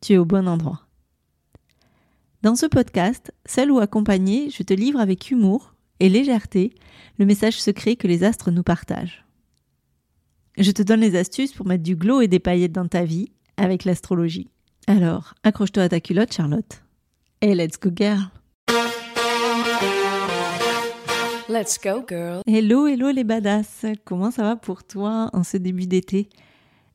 tu es au bon endroit. Dans ce podcast, seul ou accompagné, je te livre avec humour et légèreté le message secret que les astres nous partagent. Je te donne les astuces pour mettre du glow et des paillettes dans ta vie avec l'astrologie. Alors, accroche-toi à ta culotte, Charlotte. Et let's go, girl! Let's go, girl! Hello, hello les badass! Comment ça va pour toi en ce début d'été?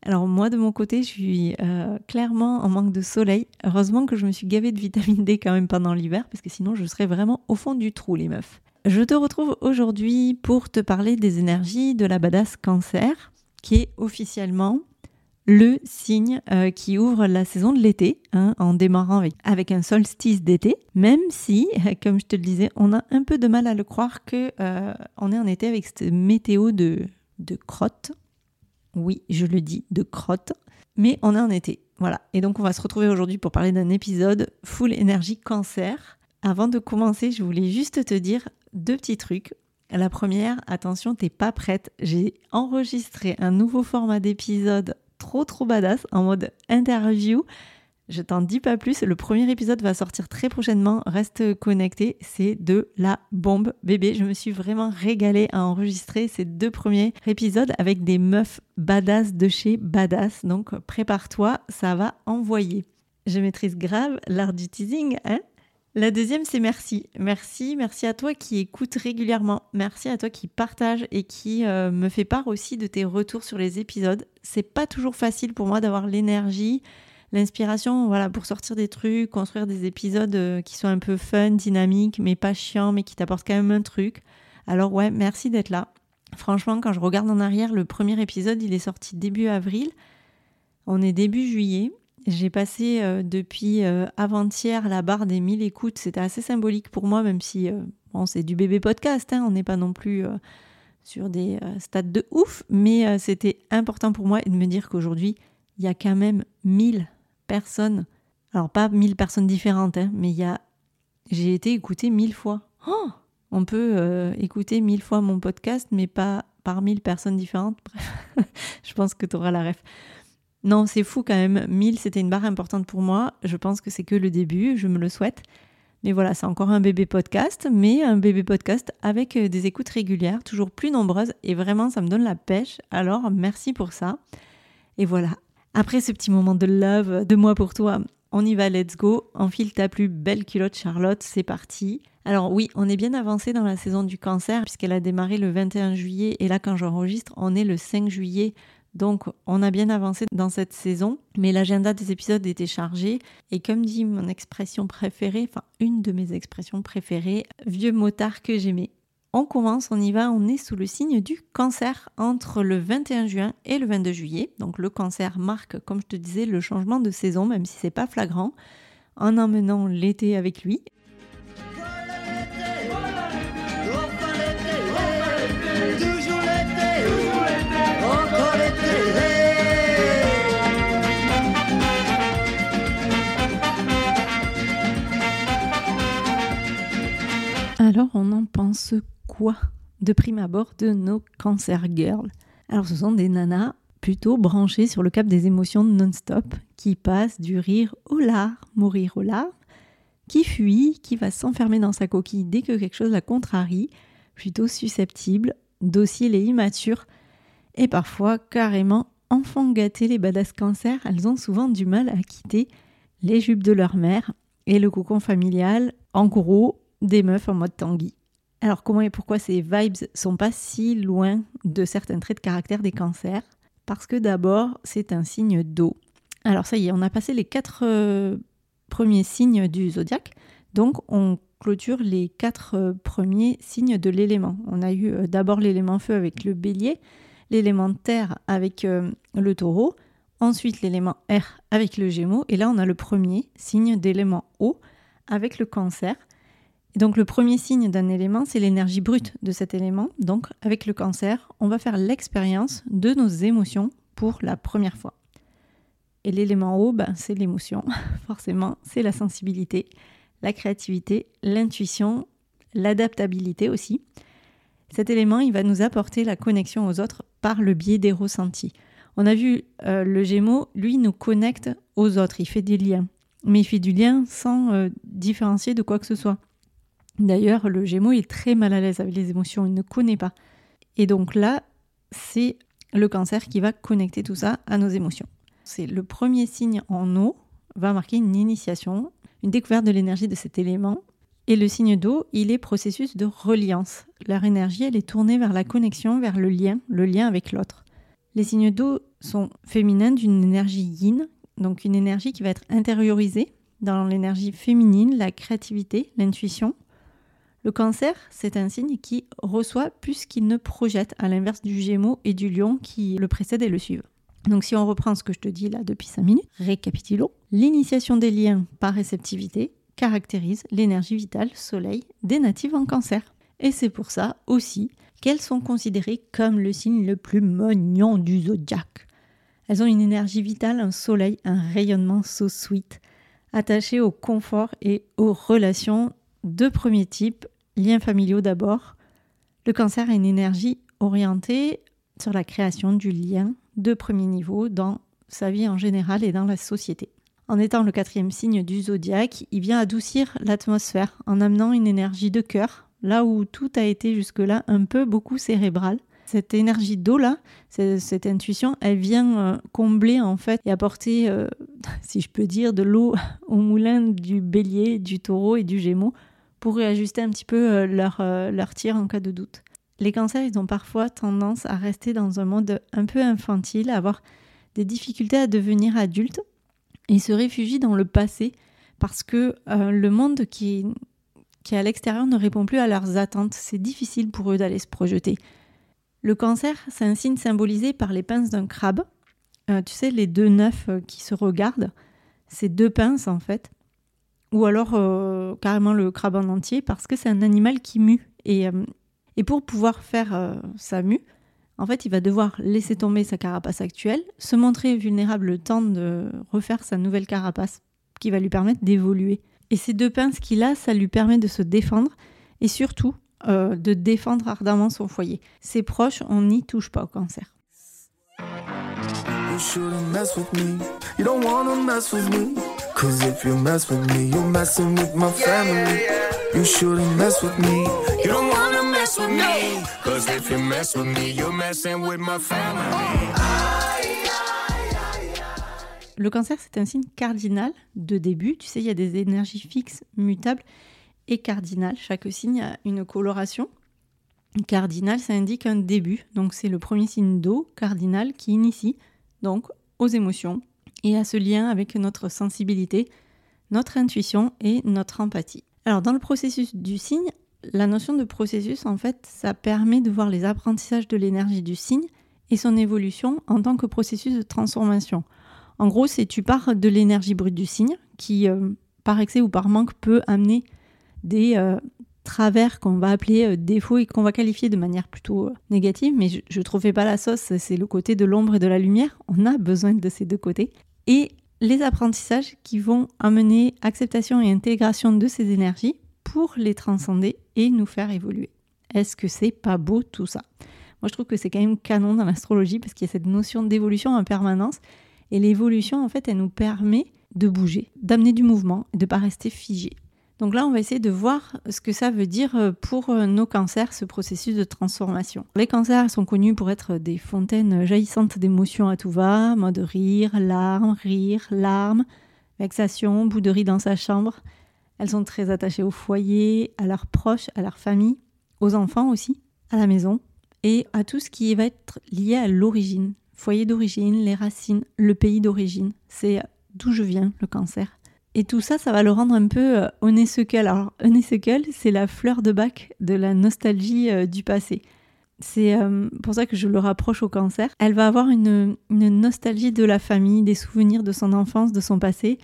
Alors moi de mon côté, je suis euh, clairement en manque de soleil. Heureusement que je me suis gavée de vitamine D quand même pendant l'hiver, parce que sinon je serais vraiment au fond du trou, les meufs. Je te retrouve aujourd'hui pour te parler des énergies de la badass cancer, qui est officiellement le signe euh, qui ouvre la saison de l'été, hein, en démarrant avec, un solstice d'été, même si, comme je te le disais, on a un peu de mal à le croire que euh, on est en été avec cette météo de crotte, oui, je le dis, de crotte. Mais on est en été. Voilà. Et donc, on va se retrouver aujourd'hui pour parler d'un épisode full énergie cancer. Avant de commencer, je voulais juste te dire deux petits trucs. La première, attention, t'es pas prête. J'ai enregistré un nouveau format d'épisode trop trop badass en mode interview je t'en dis pas plus, le premier épisode va sortir très prochainement, reste connecté, c'est de la bombe bébé. Je me suis vraiment régalée à enregistrer ces deux premiers épisodes avec des meufs badass de chez badass, donc prépare-toi, ça va envoyer. Je maîtrise grave l'art du teasing, hein? La deuxième, c'est merci. Merci, merci à toi qui écoute régulièrement. Merci à toi qui partage et qui euh, me fait part aussi de tes retours sur les épisodes. C'est pas toujours facile pour moi d'avoir l'énergie l'inspiration, voilà, pour sortir des trucs, construire des épisodes euh, qui sont un peu fun, dynamiques, mais pas chiants, mais qui t'apportent quand même un truc. Alors ouais, merci d'être là. Franchement, quand je regarde en arrière, le premier épisode, il est sorti début avril. On est début juillet. J'ai passé euh, depuis euh, avant-hier la barre des 1000 écoutes. C'était assez symbolique pour moi, même si c'est du bébé podcast. Hein. on n'est pas non plus sur des stades de ouf. Mais c'était important pour moi de me dire qu'aujourd'hui, il y a quand même 1000 personnes. Alors pas mille personnes différentes, hein, mais il y a... J'ai été écoutée mille fois. Oh on peut euh, écouter mille fois mon podcast, mais pas par mille personnes différentes. Bref, je pense que tu auras la ref. Non, c'est fou quand même. 1000, c'était une barre importante pour moi. Je pense que c'est que le début, je me le souhaite. Mais voilà, c'est encore un bébé podcast, mais un bébé podcast avec euh, des écoutes régulières, toujours plus nombreuses. Et vraiment, ça me donne la pêche. Alors, merci pour ça. Et voilà, après ce petit moment de love, de moi pour toi, on y va, let's go. Enfile ta plus belle culotte, Charlotte, c'est parti. Alors oui, on est bien avancé dans la saison du cancer puisqu'elle a démarré le 21 juillet et là quand j'enregistre, on est le 5 juillet. Donc on a bien avancé dans cette saison, mais l'agenda des épisodes était chargé et comme dit mon expression préférée, enfin une de mes expressions préférées, vieux motard que j'aimais. On commence, on y va, on est sous le signe du cancer entre le 21 juin et le 22 juillet. Donc le cancer marque, comme je te disais, le changement de saison, même si c'est pas flagrant, en emmenant l'été avec lui. De prime abord de nos cancer girls Alors ce sont des nanas plutôt branchées sur le cap des émotions non-stop, qui passent du rire au lard, mourir au lard, qui fuit, qui va s'enfermer dans sa coquille dès que quelque chose la contrarie, plutôt susceptible, docile et immature, et parfois carrément enfant gâté les badass cancer, elles ont souvent du mal à quitter les jupes de leur mère et le cocon familial, en gros, des meufs en mode tanguy. Alors comment et pourquoi ces vibes sont pas si loin de certains traits de caractère des cancers? Parce que d'abord, c'est un signe d'eau. Alors ça y est, on a passé les quatre euh, premiers signes du zodiaque, donc on clôture les quatre euh, premiers signes de l'élément. On a eu euh, d'abord l'élément feu avec le bélier, l'élément terre avec le taureau, ensuite l'élément air avec le gémeaux, et là on a le premier signe d'élément eau avec le cancer. Et donc le premier signe d'un élément, c'est l'énergie brute de cet élément. Donc avec le cancer, on va faire l'expérience de nos émotions pour la première fois. Et l'élément eau, ben, c'est l'émotion, forcément, c'est la sensibilité, la créativité, l'intuition, l'adaptabilité aussi. Cet élément, il va nous apporter la connexion aux autres par le biais des ressentis. On a vu euh, le Gémeaux, lui, nous connecte aux autres, il fait des liens. Mais il fait du lien sans euh, différencier de quoi que ce soit. D'ailleurs, le Gémeaux est très mal à l'aise avec les émotions, il ne connaît pas. Et donc là, c'est le cancer qui va connecter tout ça à nos émotions. C'est le premier signe en eau, va marquer une initiation, une découverte de l'énergie de cet élément. Et le signe d'eau, il est processus de reliance. Leur énergie, elle est tournée vers la connexion, vers le lien, le lien avec l'autre. Les signes d'eau sont féminins d'une énergie yin, donc une énergie qui va être intériorisée dans l'énergie féminine, la créativité, l'intuition. Le cancer, c'est un signe qui reçoit plus qu'il ne projette, à l'inverse du gémeaux et du lion qui le précèdent et le suivent. Donc si on reprend ce que je te dis là depuis 5 minutes, récapitulons. L'initiation des liens par réceptivité caractérise l'énergie vitale soleil des natifs en cancer. Et c'est pour ça aussi qu'elles sont considérées comme le signe le plus mignon du zodiaque. Elles ont une énergie vitale, un soleil, un rayonnement so sweet, attaché au confort et aux relations de premier type, liens familiaux d'abord. Le cancer a une énergie orientée sur la création du lien de premier niveau dans sa vie en général et dans la société. En étant le quatrième signe du zodiaque, il vient adoucir l'atmosphère en amenant une énergie de cœur, là où tout a été jusque-là un peu beaucoup cérébral. Cette énergie d'eau-là, cette intuition, elle vient euh, combler en fait et apporter, euh, si je peux dire, de l'eau au moulin du bélier, du taureau et du gémeaux pour réajuster un petit peu euh, leur, leur tir en cas de doute. Les cancers, ils ont parfois tendance à rester dans un monde un peu infantile, à avoir des difficultés à devenir adultes et se réfugient dans le passé parce que le monde qui, qui à l'extérieur ne répond plus à leurs attentes. C'est difficile pour eux d'aller se projeter. Le cancer, c'est un signe symbolisé par les pinces d'un crabe. Euh, tu sais, les deux neufs euh, qui se regardent, c'est deux pinces en fait. Ou alors euh, carrément le crabe en entier parce que c'est un animal qui mue. Et, et pour pouvoir faire sa mue, en fait, il va devoir laisser tomber sa carapace actuelle, se montrer vulnérable le temps de refaire sa nouvelle carapace qui va lui permettre d'évoluer. Et ces deux pinces qu'il a, ça lui permet de se défendre et surtout euh, de défendre ardemment son foyer. Ses proches, on n'y touche pas au cancer. Le cancer, c'est un signe cardinal de début. Tu sais, il y a des énergies fixes, mutables et cardinales. Chaque signe a une coloration. Cardinal, ça indique un début. Donc, c'est le premier signe d'eau, cardinal, qui initie donc aux émotions et à ce lien avec notre sensibilité, notre intuition et notre empathie. Alors, dans le processus du signe, la notion de processus, en fait, ça permet de voir les apprentissages de l'énergie du signe et son évolution en tant que processus de transformation. En gros, c'est tu pars de l'énergie brute du signe qui, euh, par excès ou par manque, peut amener des euh, travers qu'on va appeler euh, défauts et qu'on va qualifier de manière plutôt négative. Mais je ne trouvais pas la sauce, c'est le côté de l'ombre et de la lumière. On a besoin de ces deux côtés. Et les apprentissages qui vont amener acceptation et intégration de ces énergies pour les transcender et nous faire évoluer. Est-ce que c'est pas beau tout ça? Moi, je trouve que c'est quand même canon dans l'astrologie parce qu'il y a cette notion d'évolution en permanence et l'évolution, en fait, elle nous permet de bouger, d'amener du mouvement, de ne pas rester figé. Donc là, on va essayer de voir ce que ça veut dire euh, pour euh, nos cancers, ce processus de transformation. Les cancers sont connus pour être des fontaines jaillissantes d'émotions à tout va, mode rire, larmes, rire, larmes, Vexation, bouderie dans sa chambre. Elles sont très attachées au foyer, à leurs proches, à leur famille, aux enfants aussi, à la maison, et à tout ce qui va être lié à l'origine. Foyer d'origine, les racines, le pays d'origine. C'est d'où je viens, le cancer. Et tout ça, ça va le rendre un peu euh, honeysuckle. Alors, honeysuckle, c'est la fleur de bac de la nostalgie euh, du passé. C'est euh, pour ça que je le rapproche au cancer. Elle va avoir une, nostalgie de la famille, des souvenirs de son enfance, de son passé,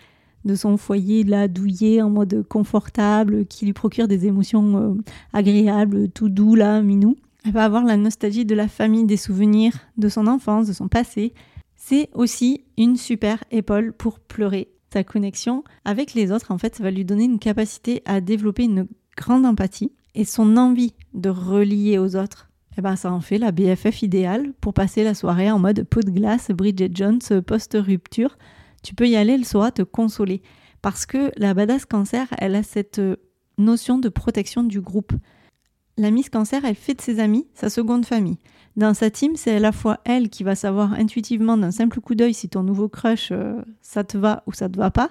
de son foyer là douillet en mode confortable, qui lui procure des émotions agréables, tout doux là, minou. Elle va avoir la nostalgie de la famille, des souvenirs de son enfance, de son passé. C'est aussi une super épaule pour pleurer sa connexion avec les autres, en fait, ça va lui donner une capacité à développer une grande empathie et son envie de relier aux autres. Eh ben, ça en fait la BFF idéale pour passer la soirée en mode pot de glace, Bridget Jones, post-rupture. Tu peux y aller, elle saura te consoler. Parce que la badass cancer, elle a cette notion de protection du groupe. La Miss Cancer, elle fait de ses amis sa seconde famille. Dans sa team, c'est à la fois elle qui va savoir intuitivement d'un simple coup d'œil si ton nouveau crush, euh, ça te va ou ça te va pas.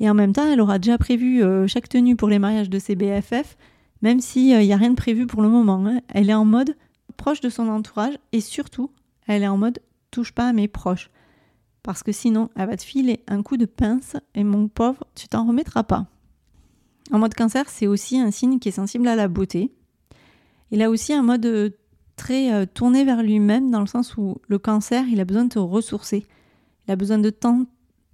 Et en même temps, elle aura déjà prévu euh, chaque tenue pour les mariages de ses BFF, même s'il n'y euh, a rien de prévu pour le moment. Hein. Elle est en mode proche de son entourage et surtout, elle est en mode touche pas à mes proches. Parce que sinon, elle va te filer un coup de pince et mon pauvre, tu t'en remettras pas. En mode cancer, c'est aussi un signe qui est sensible à la beauté. Il a aussi un mode très euh, tourné vers lui-même dans le sens où le cancer, il a besoin de te ressourcer. Il a besoin de temps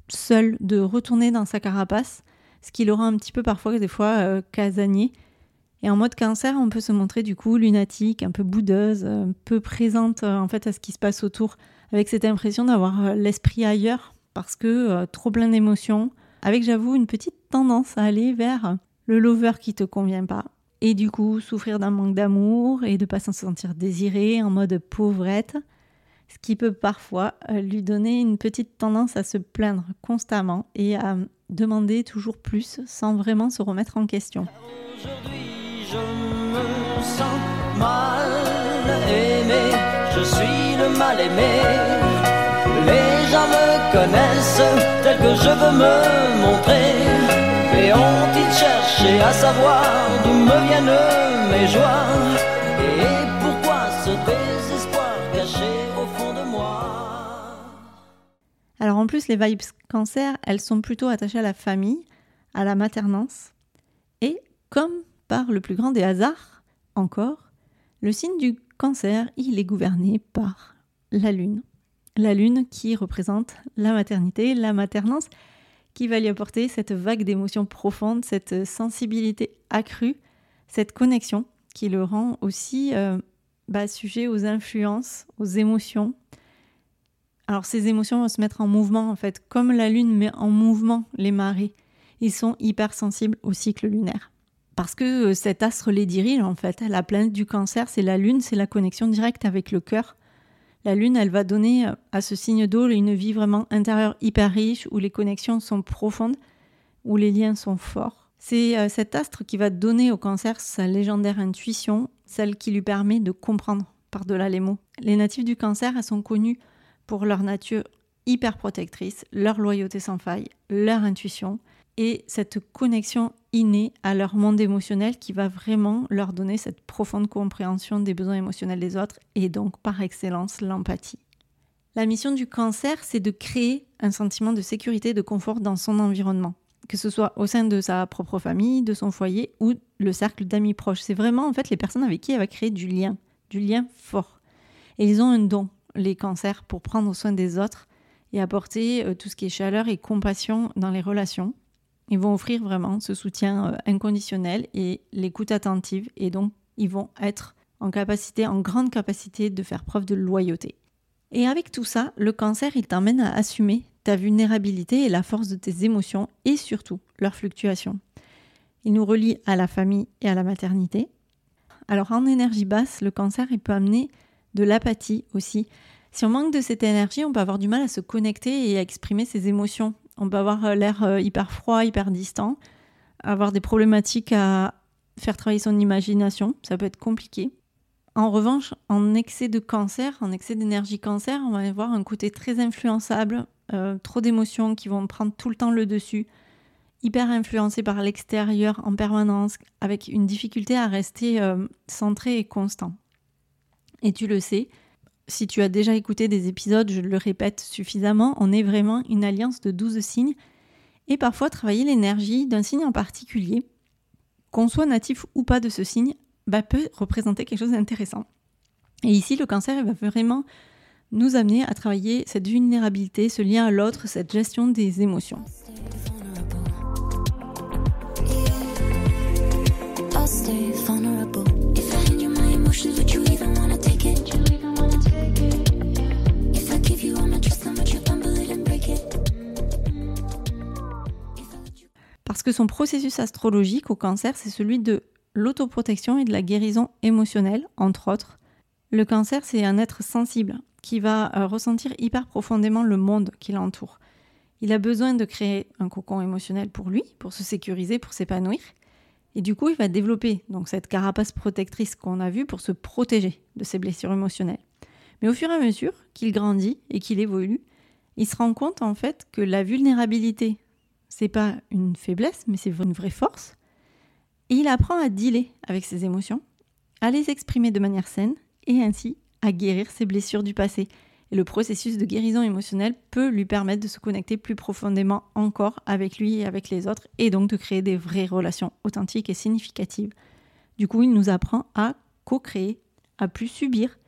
seul, de retourner dans sa carapace, ce qui le rend un petit peu parfois des fois euh, casanier. Et en mode cancer, on peut se montrer du coup lunatique, un peu boudeuse, un peu présente euh, en fait à ce qui se passe autour, avec cette impression d'avoir l'esprit ailleurs parce que trop plein d'émotions, avec j'avoue une petite tendance à aller vers le lover qui te convient pas, et du coup souffrir d'un manque d'amour et de pas s'en sentir désiré en mode pauvrette, ce qui peut parfois euh, lui donner une petite tendance à se plaindre constamment et à demander toujours plus sans vraiment se remettre en question. Aujourd'hui, je me sens mal aimé, je suis le mal aimé. Les gens me connaissent tel que je veux me montrer. Et ont-ils cherché à savoir d'où mes joies Et pourquoi ce désespoir caché au fond de moi? Alors en plus, les vibes cancer, elles sont plutôt attachées à la famille, à la maternance. Et comme par le plus grand des hasards, encore, le signe du cancer, il est gouverné par la lune. La lune qui représente la maternité, la maternance, qui va lui apporter cette vague d'émotions profondes, cette sensibilité accrue, cette connexion qui le rend aussi euh, bah, sujet aux influences, aux émotions. Alors ces émotions vont se mettre en mouvement en fait, comme la Lune met en mouvement les marées. Ils sont hypersensibles au cycle lunaire. Parce que euh, cet astre les dirige en fait. La planète du cancer, c'est la Lune, c'est la connexion directe avec le cœur. La Lune, elle va donner euh, à ce signe d'eau une vie vraiment intérieure hyper riche, où les connexions sont profondes, où les liens sont forts. C'est euh, cet astre qui va donner au cancer sa légendaire intuition, celle qui lui permet de comprendre par-delà les mots. Les natifs du cancer, elles sont connues pour leur nature hyper protectrice, leur loyauté sans faille, leur intuition et cette connexion innée à leur monde émotionnel qui va vraiment leur donner cette profonde compréhension des besoins émotionnels des autres et donc par excellence l'empathie. La mission du cancer, c'est de créer un sentiment de sécurité et de confort dans son environnement, que ce soit au sein de sa propre famille, de son foyer ou le cercle d'amis proches. C'est vraiment en fait les personnes avec qui elle va créer du lien, du lien fort. Et ils ont un don, les cancers, pour prendre soin des autres et apporter euh, tout ce qui est chaleur et compassion dans les relations ils vont offrir vraiment ce soutien euh, inconditionnel et l'écoute attentive et donc ils vont être en capacité, en grande capacité de faire preuve de loyauté. Et avec tout ça, le cancer, il t'emmène à assumer ta vulnérabilité et la force de tes émotions et surtout leur fluctuation. Il nous relie à la famille et à la maternité. Alors en énergie basse, le cancer, il peut amener de l'apathie aussi. Si on manque de cette énergie, on peut avoir du mal à se connecter et à exprimer ses émotions on peut avoir euh, l'air euh, hyper froid, hyper distant, avoir des problématiques à faire travailler son imagination, ça peut être compliqué. En revanche, en excès de cancer, en excès d'énergie cancer, on va avoir un côté très influençable, euh, trop d'émotions qui vont prendre tout le temps le dessus, hyper influencé par l'extérieur en permanence, avec une difficulté à rester euh, centré et constant. Et tu le sais, si tu as déjà écouté des épisodes, je le répète suffisamment, on est vraiment une alliance de 12 signes. Et parfois, travailler l'énergie d'un signe en particulier, qu'on soit natif ou pas de ce signe, bah, peut représenter quelque chose d'intéressant. Et ici, le cancer va vraiment nous amener à travailler cette vulnérabilité, ce lien à l'autre, cette gestion des émotions. Parce que son processus astrologique au cancer, c'est celui de l'autoprotection et de la guérison émotionnelle, entre autres. Le cancer, c'est un être sensible qui va euh, ressentir hyper profondément le monde qui l'entoure. Il a besoin de créer un cocon émotionnel pour lui, pour se sécuriser, pour s'épanouir. Et du coup, il va développer donc cette carapace protectrice qu'on a vue pour se protéger de ses blessures émotionnelles. Mais au fur et à mesure qu'il grandit et qu'il évolue, il se rend compte en fait que la vulnérabilité, c'est pas une faiblesse, mais c'est une vraie force. Et il apprend à dealer avec ses émotions, à les exprimer de manière saine et ainsi à guérir ses blessures du passé. Et le processus de guérison émotionnelle peut lui permettre de se connecter plus profondément encore avec lui et avec les autres, et donc de créer des vraies relations authentiques et significatives. Du coup, il nous apprend à co-créer, à plus subir.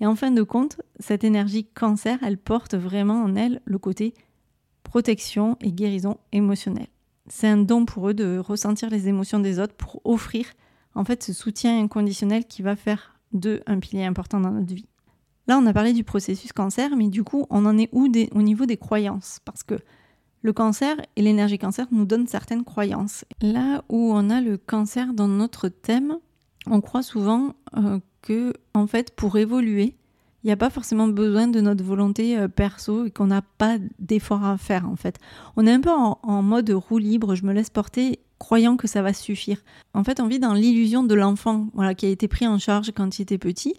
Et en fin de compte, cette énergie cancer, elle porte vraiment en elle le côté protection et guérison émotionnelle. C'est un don pour eux de ressentir les émotions des autres pour offrir en fait ce soutien inconditionnel qui va faire de un pilier important dans notre vie. Là, on a parlé du processus cancer, mais du coup, on en est où au niveau des croyances? Parce que le cancer et l'énergie cancer nous donnent certaines croyances. Là où on a le cancer dans notre thème, on croit souvent euh, que, en fait, pour évoluer, il n'y a pas forcément besoin de notre volonté euh, perso et qu'on n'a pas d'effort à faire, en fait. On est un peu en, en mode roue libre, je me laisse porter croyant que ça va suffire. En fait, on vit dans l'illusion de l'enfant voilà, qui a été pris en charge quand il était petit,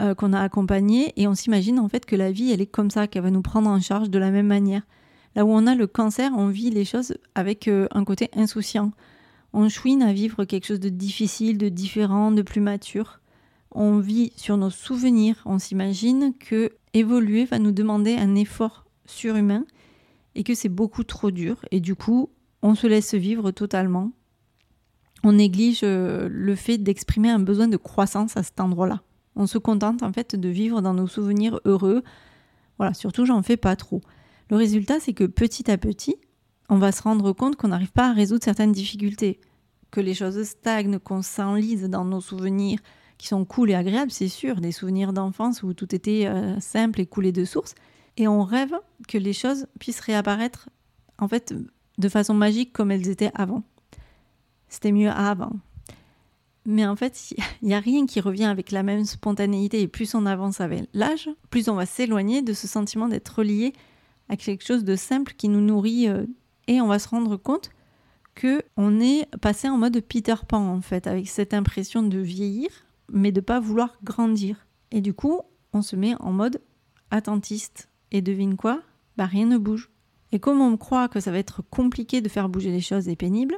euh, qu'on a accompagné, et on s'imagine en fait que la vie, elle est comme ça, qu'elle va nous prendre en charge de la même manière. Là où on a le cancer, on vit les choses avec euh, un côté insouciant. On chouine à vivre quelque chose de difficile, de différent, de plus mature. On vit sur nos souvenirs. On s'imagine que évoluer va nous demander un effort surhumain et que c'est beaucoup trop dur. Et du coup, on se laisse vivre totalement. On néglige euh, le fait d'exprimer un besoin de croissance à cet endroit-là. On se contente en fait de vivre dans nos souvenirs heureux. Voilà, surtout j'en fais pas trop. Le résultat, c'est que petit à petit, on va se rendre compte qu'on n'arrive pas à résoudre certaines difficultés, que les choses stagnent, qu'on s'enlise dans nos souvenirs qui sont cool et agréables, c'est sûr, des souvenirs d'enfance où tout était euh, simple et coulé de source, et on rêve que les choses puissent réapparaître en fait de façon magique comme elles étaient avant. C'était mieux avant. Mais en fait, il n'y a rien qui revient avec la même spontanéité et plus on avance avec l'âge, plus on va s'éloigner de ce sentiment d'être relié à quelque chose de simple qui nous nourrit euh, et on va se rendre compte que on est passé en mode Peter Pan en fait, avec cette impression de vieillir mais de pas vouloir grandir. Et du coup, on se met en mode attentiste. Et devine quoi? Bah rien ne bouge. Et comme on croit que ça va être compliqué de faire bouger les choses et pénible,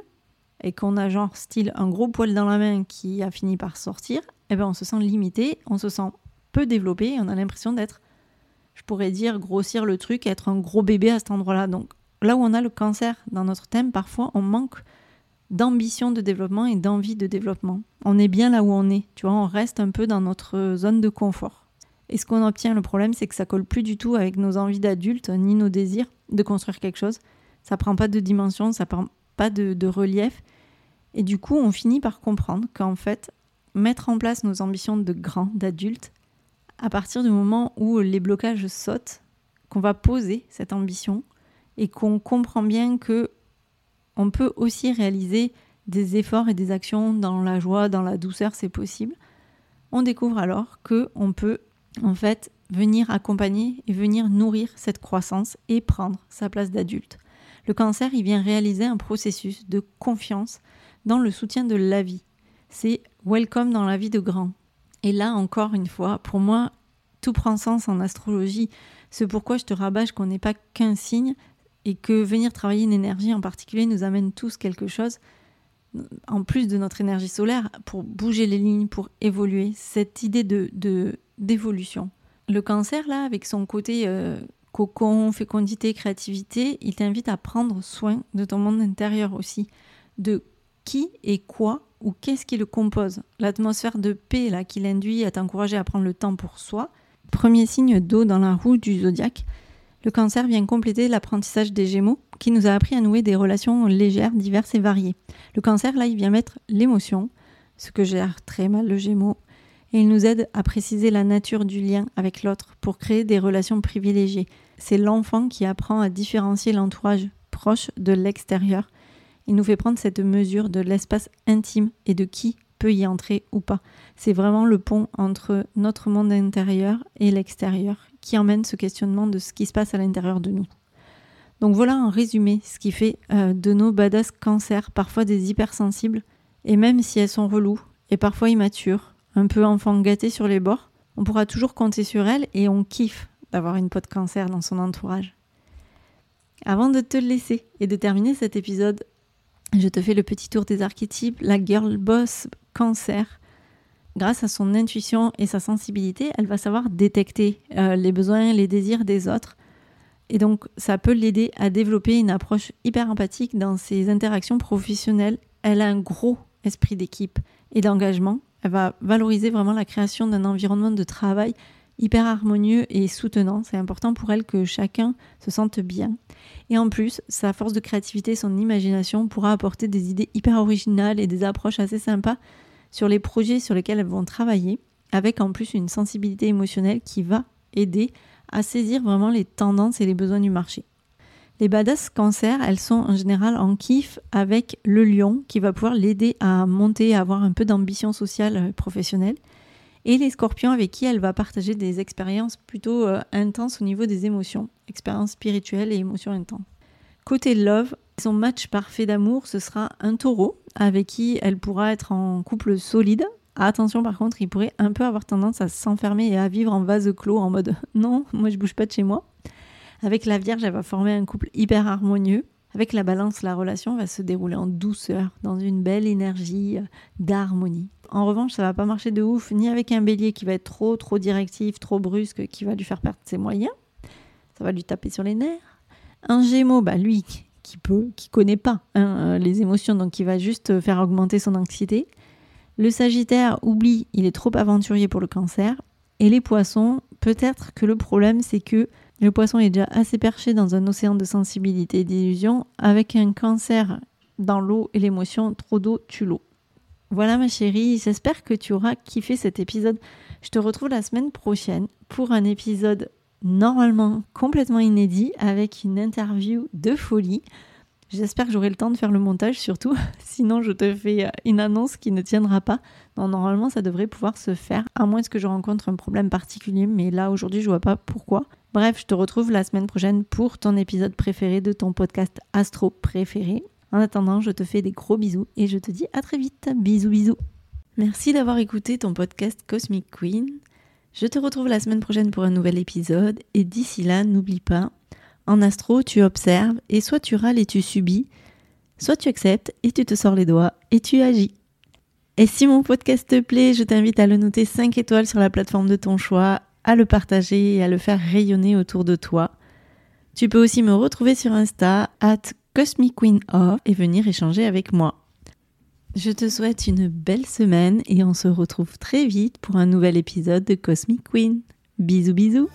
et qu'on a genre style un gros poil dans la main qui a fini par sortir, eh ben on se sent limité, on se sent peu développé on a l'impression d'être, je pourrais dire, grossir le truc être un gros bébé à cet endroit-là. Donc là où on a le cancer dans notre thème, parfois on manque d'ambition de développement et d'envie de développement. On est bien là où on est, tu vois, on reste un peu dans notre zone de confort. Et ce qu'on obtient, le problème, c'est que ça colle plus du tout avec nos envies d'adulte ni nos désirs de construire quelque chose. Ça prend pas de dimension, ça prend pas de, relief. Et du coup, on finit par comprendre qu'en fait, mettre en place nos ambitions de grand, d'adulte, à partir du moment où les blocages sautent, qu'on va poser cette ambition et qu'on comprend bien que on peut aussi réaliser des efforts et des actions dans la joie, dans la douceur, c'est possible. On découvre alors que on peut en fait venir accompagner et venir nourrir cette croissance et prendre sa place d'adulte. Le cancer, il vient réaliser un processus de confiance dans le soutien de la vie. C'est welcome dans la vie de grand. Et là, encore une fois, pour moi, tout prend sens en astrologie. C'est pourquoi je te rabâche qu'on n'est pas qu'un signe et que venir travailler une énergie en particulier nous amène tous quelque chose en plus de notre énergie solaire pour bouger les lignes, pour évoluer. Cette idée de d'évolution. Le cancer là, avec son côté euh, cocon, fécondité, créativité, il t'invite à prendre soin de ton monde intérieur aussi, de qui et quoi ou qu'est-ce qui le compose? L'atmosphère de paix là qui l'induit à t'encourager à prendre le temps pour soi. Premier signe d'eau dans la roue du zodiaque. Le cancer vient compléter l'apprentissage des Gémeaux qui nous a appris à nouer des relations légères, diverses et variées. Le cancer là, il vient mettre l'émotion, ce que gère très mal le Gémeaux, et il nous aide à préciser la nature du lien avec l'autre pour créer des relations privilégiées. C'est l'enfant qui apprend à différencier l'entourage proche de l'extérieur. Il nous fait prendre cette mesure de l'espace intime et de qui peut y entrer ou pas. C'est vraiment le pont entre notre monde intérieur et l'extérieur qui emmène ce questionnement de ce qui se passe à l'intérieur de nous. Donc voilà en résumé ce qui fait euh, de nos badass cancers parfois des hypersensibles, et même si elles sont reloues et parfois immatures, un peu enfant gâté sur les bords, on pourra toujours compter sur elle et on kiffe d'avoir une peau de cancer dans son entourage. Avant de te laisser et de terminer cet épisode, je te fais le petit tour des archétypes. La girl boss cancer, grâce à son intuition et sa sensibilité, elle va savoir détecter euh, les besoins, les désirs des autres. Et donc, ça peut l'aider à développer une approche hyper empathique dans ses interactions professionnelles. Elle a un gros esprit d'équipe et d'engagement elle va valoriser vraiment la création d'un environnement de travail hyper harmonieux et soutenant. C'est important pour elle que chacun se sente bien. Et en plus, sa force de créativité, son imagination pourra apporter des idées hyper originales et des approches assez sympas sur les projets sur lesquels elles vont travailler, avec en plus une sensibilité émotionnelle qui va aider à saisir vraiment les tendances et les besoins du marché. Les badass cancer, elles sont en général en kiff avec le lion qui va pouvoir l'aider à monter, à avoir un peu d'ambition sociale euh, professionnelle. Et les scorpions avec qui elle va partager des expériences plutôt euh, intenses au niveau des émotions, expériences spirituelles et émotions intenses. Côté love, son match parfait d'amour, ce sera un taureau avec qui elle pourra être en couple solide. Attention par contre, il pourrait un peu avoir tendance à s'enfermer et à vivre en vase clos en mode non, moi je bouge pas de chez moi. Avec la Vierge, elle va former un couple hyper harmonieux. Avec la balance, la relation va se dérouler en douceur, dans une belle énergie euh, d'harmonie. En revanche, ça va pas marcher de ouf, ni avec un bélier qui va être trop, trop directif, trop brusque, qui va lui faire perdre ses moyens. Ça va lui taper sur les nerfs. Un gémeau, bah lui, qui peut, qui connaît pas hein, euh, les émotions, donc qui va juste faire augmenter son anxiété. Le Sagittaire, oublie, il est trop aventurier pour le cancer. Et les poissons, peut-être que le problème, c'est que le poisson est déjà assez perché dans un océan de sensibilité et d'illusion. Avec un cancer dans l'eau et l'émotion, trop d'eau tue l'eau. Voilà ma chérie, j'espère que tu auras kiffé cet épisode. Je te retrouve la semaine prochaine pour un épisode normalement complètement inédit avec une interview de folie. J'espère que j'aurai le temps de faire le montage surtout, sinon je te fais une annonce qui ne tiendra pas. Normalement ça devrait pouvoir se faire, à moins que je rencontre un problème particulier, mais là aujourd'hui je vois pas pourquoi. Bref, je te retrouve la semaine prochaine pour ton épisode préféré de ton podcast Astro préféré. En attendant, je te fais des gros bisous et je te dis à très vite. Bisous bisous. Merci d'avoir écouté ton podcast Cosmic Queen. Je te retrouve la semaine prochaine pour un nouvel épisode et d'ici là, n'oublie pas, en astro, tu observes et soit tu râles et tu subis, soit tu acceptes et tu te sors les doigts et tu agis. Et si mon podcast te plaît, je t'invite à le noter 5 étoiles sur la plateforme de ton choix à le partager et à le faire rayonner autour de toi. Tu peux aussi me retrouver sur Insta, at Cosmic Queen of, et venir échanger avec moi. Je te souhaite une belle semaine et on se retrouve très vite pour un nouvel épisode de Cosmic Queen. Bisous bisous